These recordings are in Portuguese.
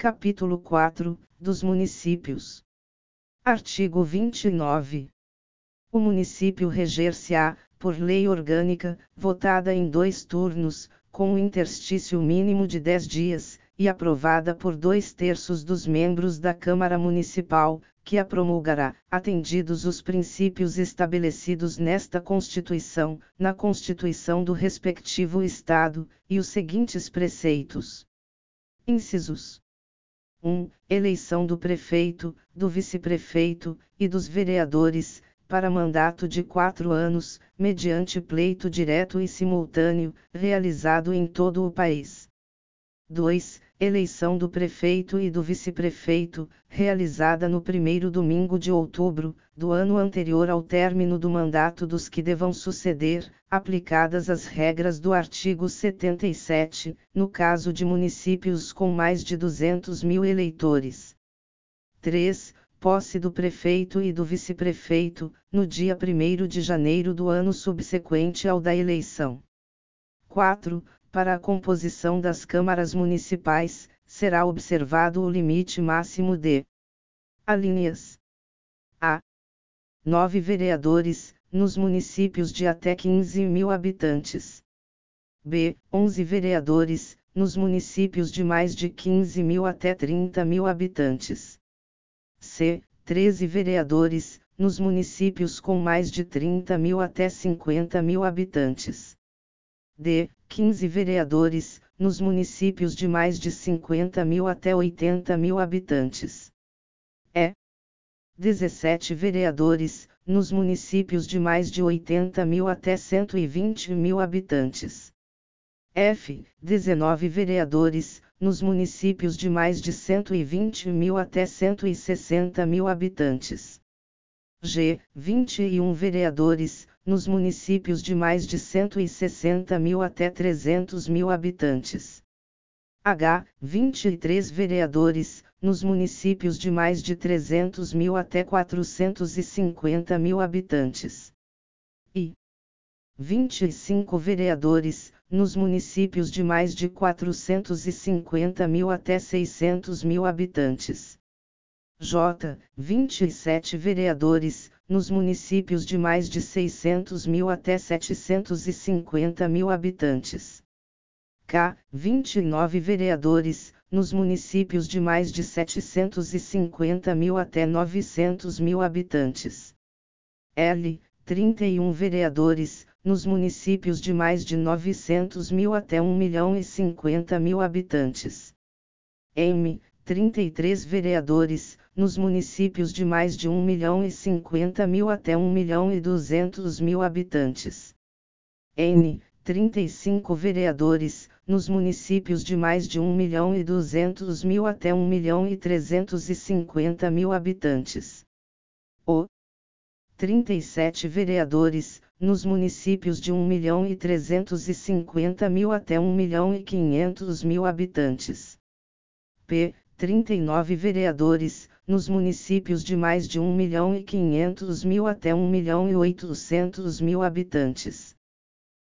capítulo 4, dos municípios. Artigo 29. O município reger-se-á, por lei orgânica, votada em dois turnos, com um interstício mínimo de dez dias, e aprovada por dois terços dos membros da Câmara Municipal, que a promulgará, atendidos os princípios estabelecidos nesta Constituição, na Constituição do respectivo Estado, e os seguintes preceitos. Incisos 1. Eleição do prefeito, do vice-prefeito, e dos vereadores, para mandato de quatro anos, mediante pleito direto e simultâneo, realizado em todo o país. 2. Eleição do prefeito e do vice-prefeito, realizada no primeiro domingo de outubro, do ano anterior ao término do mandato dos que devam suceder, aplicadas as regras do artigo 77, no caso de municípios com mais de 200 mil eleitores. 3. Posse do prefeito e do vice-prefeito, no dia 1 de janeiro do ano subsequente ao da eleição. 4. Para a composição das câmaras municipais, será observado o limite máximo de alíneas a 9 vereadores, nos municípios de até 15 mil habitantes. B. 11 vereadores, nos municípios de mais de 15 mil até 30 mil habitantes. C. 13 vereadores, nos municípios com mais de 30 mil até 50 mil habitantes. D. 15 vereadores, nos municípios de mais de 50 mil até 80 mil habitantes. E. 17 vereadores, nos municípios de mais de 80 mil até 120 mil habitantes. F. 19 vereadores, nos municípios de mais de 120 mil até 160 mil habitantes. G. 21 vereadores, nos municípios de mais de 160 mil até 300 mil habitantes. H. 23 vereadores, nos municípios de mais de 300 mil até 450 mil habitantes. I. 25 vereadores, nos municípios de mais de 450 mil até 600 mil habitantes. J. 27 vereadores, nos municípios de mais de 600 mil até 750 mil habitantes. K. 29 vereadores, nos municípios de mais de 750 mil até 900 mil habitantes. L. 31 vereadores, nos municípios de mais de 900 mil até 1 milhão e 50 mil habitantes. M. 33 vereadores, nos municípios de mais de 1 milhão e 50 mil até 1 milhão e 200 mil habitantes. N. 35 vereadores, nos municípios de mais de 1 milhão e 200 mil até 1 milhão e 350 mil habitantes. O 37 vereadores, nos municípios de 1 milhão e 350 mil até 1 milhão e 500 mil habitantes. P. 39 vereadores, nos municípios de mais de 1 milhão e 500 mil até 1 milhão e 800 mil habitantes.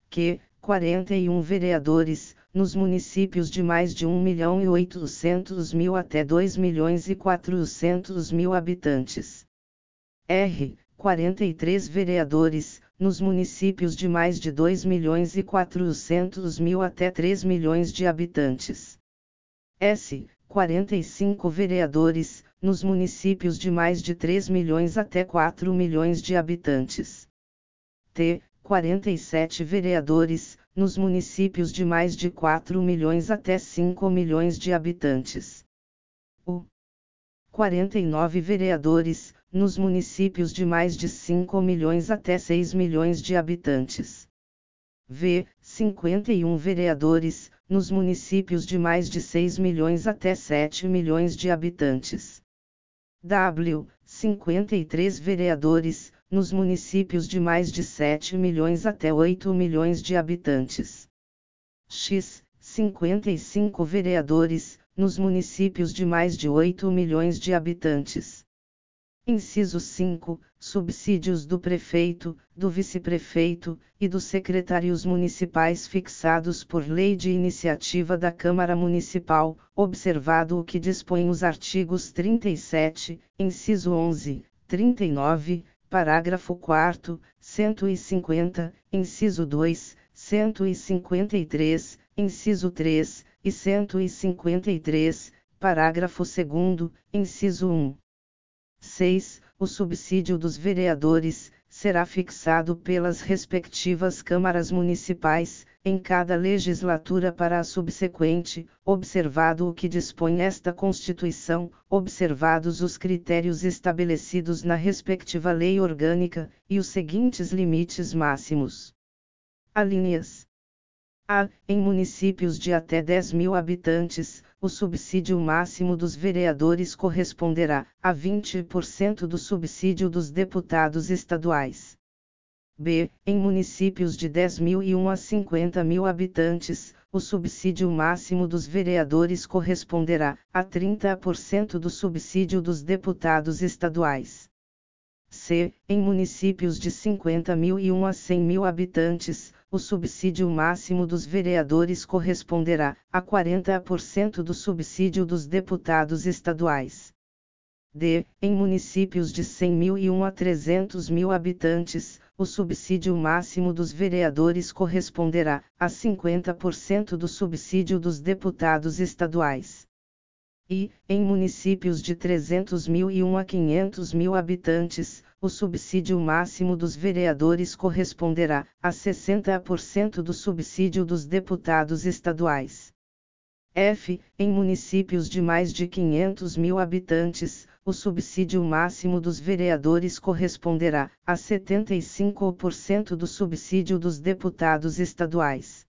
Q. 41 vereadores, nos municípios de mais de 1 milhão e 800 mil até 2 milhões e 400 mil habitantes. R. 43 vereadores, nos municípios de mais de 2 milhões e 400 mil até 3 milhões de habitantes. S. 45 vereadores, nos municípios de mais de 3 milhões até 4 milhões de habitantes. T. 47 vereadores, nos municípios de mais de 4 milhões até 5 milhões de habitantes. U. 49 vereadores, nos municípios de mais de 5 milhões até 6 milhões de habitantes. V. 51 vereadores, nos municípios de mais de 6 milhões até 7 milhões de habitantes. W. 53 vereadores, nos municípios de mais de 7 milhões até 8 milhões de habitantes. X. 55 vereadores, nos municípios de mais de 8 milhões de habitantes. Inciso 5. Subsídios do prefeito, do vice-prefeito e dos secretários municipais fixados por lei de iniciativa da Câmara Municipal, observado o que dispõem os artigos 37, inciso 11, 39, parágrafo 4, 150, inciso 2, 153, inciso 3 e 153, parágrafo 2, inciso 1. 6. O subsídio dos vereadores será fixado pelas respectivas câmaras municipais, em cada legislatura para a subsequente, observado o que dispõe esta Constituição, observados os critérios estabelecidos na respectiva lei orgânica, e os seguintes limites máximos. Alíneas a. Em municípios de até 10 mil habitantes, o subsídio máximo dos vereadores corresponderá a 20% do subsídio dos deputados estaduais. B. Em municípios de 10 mil e 1 a 50 mil habitantes, o subsídio máximo dos vereadores corresponderá a 30% do subsídio dos deputados estaduais. C. Em municípios de 50 mil e 1 a 100 mil habitantes, o subsídio máximo dos vereadores corresponderá a 40% do subsídio dos deputados estaduais. D. Em municípios de 100 mil e 1 a 300 mil habitantes, o subsídio máximo dos vereadores corresponderá a 50% do subsídio dos deputados estaduais e, em municípios de 300 mil e 1 a 500 mil habitantes, o subsídio máximo dos vereadores corresponderá a 60% do subsídio dos deputados estaduais. F. Em municípios de mais de 500 mil habitantes, o subsídio máximo dos vereadores corresponderá a 75% do subsídio dos deputados estaduais.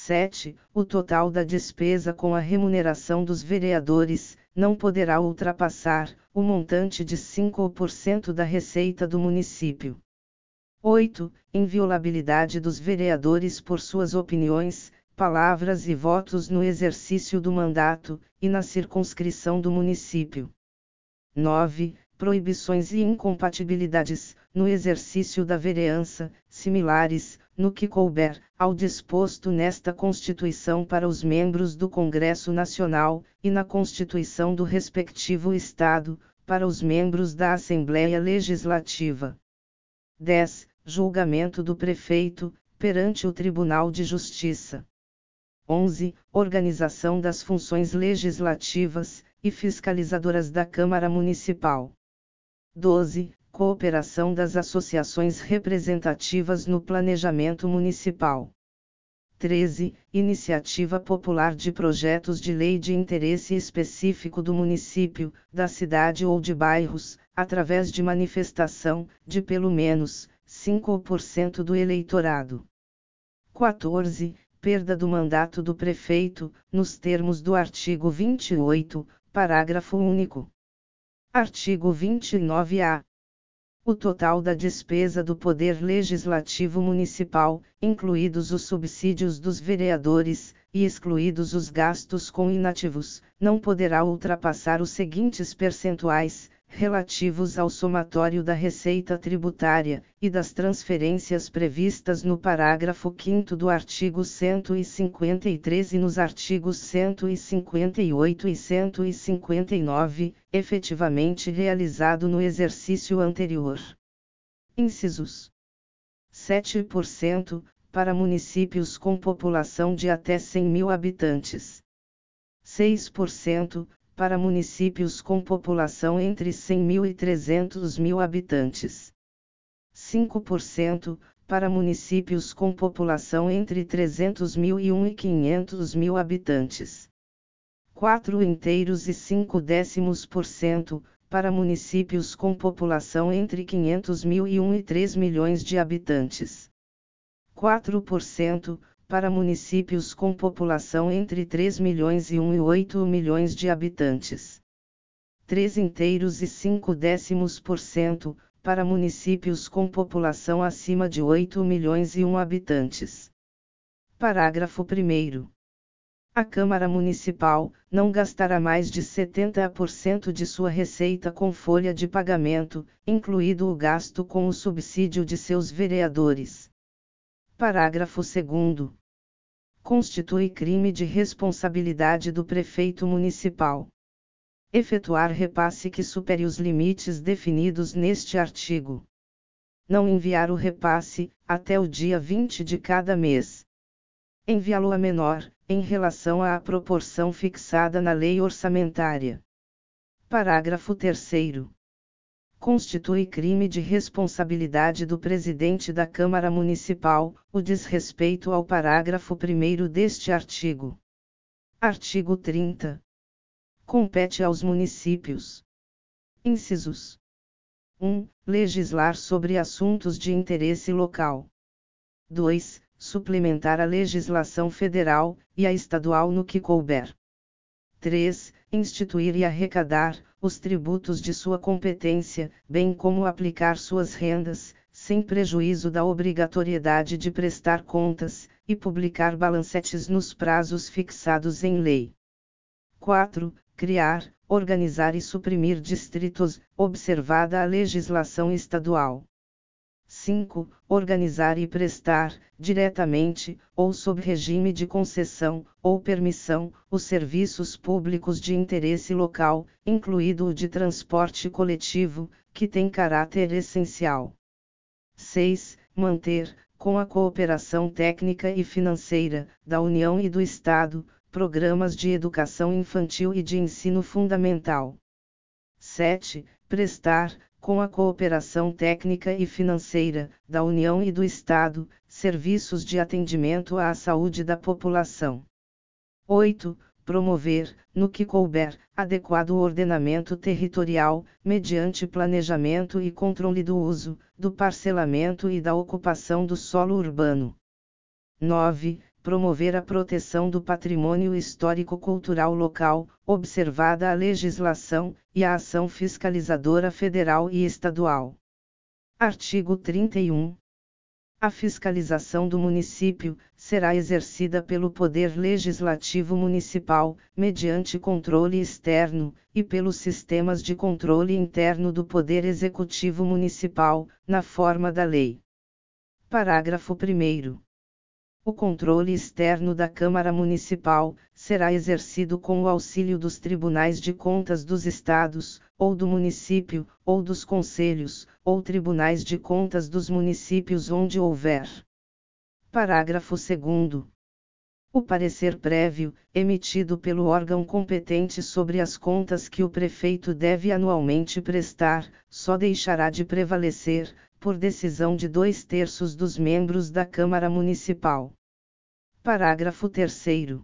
7. O total da despesa com a remuneração dos vereadores não poderá ultrapassar o montante de 5% da receita do município. 8. Inviolabilidade dos vereadores por suas opiniões, palavras e votos no exercício do mandato e na circunscrição do município. 9 proibições e incompatibilidades, no exercício da vereança, similares, no que couber, ao disposto nesta Constituição para os membros do Congresso Nacional, e na Constituição do respectivo Estado, para os membros da Assembleia Legislativa. 10. Julgamento do Prefeito, perante o Tribunal de Justiça. 11. Organização das funções legislativas e fiscalizadoras da Câmara Municipal. 12. Cooperação das associações representativas no planejamento municipal. 13. Iniciativa popular de projetos de lei de interesse específico do município, da cidade ou de bairros, através de manifestação, de pelo menos 5% do eleitorado. 14. Perda do mandato do prefeito, nos termos do artigo 28, parágrafo único. Artigo 29-A. O total da despesa do Poder Legislativo Municipal, incluídos os subsídios dos vereadores, e excluídos os gastos com inativos, não poderá ultrapassar os seguintes percentuais: relativos ao somatório da receita tributária, e das transferências previstas no parágrafo 5 do artigo 153 e nos artigos 158 e 159, efetivamente realizado no exercício anterior. Incisos 7%, para municípios com população de até 100 mil habitantes. 6%, para municípios com população entre 100 mil e 300 mil habitantes. 5%, para municípios com população entre 300 mil e 1 e 500 mil habitantes. 4 inteiros e 5 décimos por cento, para municípios com população entre 500 mil e 1 e 3 milhões de habitantes. 4%, para municípios com população entre 3 milhões e 1 e 8 milhões de habitantes. 3 inteiros e 5 décimos por cento, para municípios com população acima de 8 milhões e 1 habitantes. Parágrafo 1 A Câmara Municipal não gastará mais de 70% de sua receita com folha de pagamento, incluído o gasto com o subsídio de seus vereadores. Parágrafo 2. Constitui crime de responsabilidade do prefeito municipal. Efetuar repasse que supere os limites definidos neste artigo. Não enviar o repasse, até o dia 20 de cada mês. Enviá-lo a menor, em relação à proporção fixada na lei orçamentária. Parágrafo 3. Constitui crime de responsabilidade do presidente da Câmara Municipal o desrespeito ao parágrafo 1 deste artigo. Artigo 30. Compete aos municípios. Incisos 1. Legislar sobre assuntos de interesse local. 2 suplementar a legislação federal e a estadual no que couber. 3. Instituir e arrecadar os tributos de sua competência, bem como aplicar suas rendas, sem prejuízo da obrigatoriedade de prestar contas e publicar balancetes nos prazos fixados em lei. 4. Criar, organizar e suprimir distritos, observada a legislação estadual. 5. Organizar e prestar, diretamente, ou sob regime de concessão, ou permissão, os serviços públicos de interesse local, incluído o de transporte coletivo, que tem caráter essencial. 6. Manter, com a cooperação técnica e financeira, da União e do Estado, programas de educação infantil e de ensino fundamental. 7. Prestar, com a cooperação técnica e financeira, da União e do Estado, serviços de atendimento à saúde da população. 8. Promover, no que couber, adequado ordenamento territorial, mediante planejamento e controle do uso, do parcelamento e da ocupação do solo urbano. 9 promover a proteção do patrimônio histórico-cultural local, observada a legislação e a ação fiscalizadora federal e estadual. Artigo 31. A fiscalização do município será exercida pelo Poder Legislativo Municipal, mediante controle externo, e pelos sistemas de controle interno do Poder Executivo Municipal, na forma da lei. Parágrafo 1. O controle externo da Câmara Municipal será exercido com o auxílio dos tribunais de contas dos estados, ou do município, ou dos conselhos, ou tribunais de contas dos municípios onde houver. Parágrafo 2. O parecer prévio, emitido pelo órgão competente sobre as contas que o prefeito deve anualmente prestar, só deixará de prevalecer, por decisão de dois terços dos membros da Câmara Municipal. Parágrafo 3.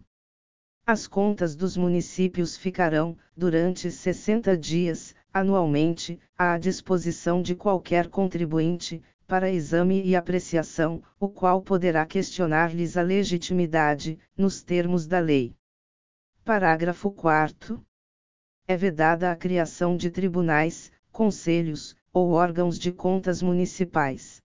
As contas dos municípios ficarão, durante 60 dias, anualmente, à disposição de qualquer contribuinte, para exame e apreciação, o qual poderá questionar-lhes a legitimidade, nos termos da lei. Parágrafo 4. É vedada a criação de tribunais, conselhos, ou órgãos de contas municipais.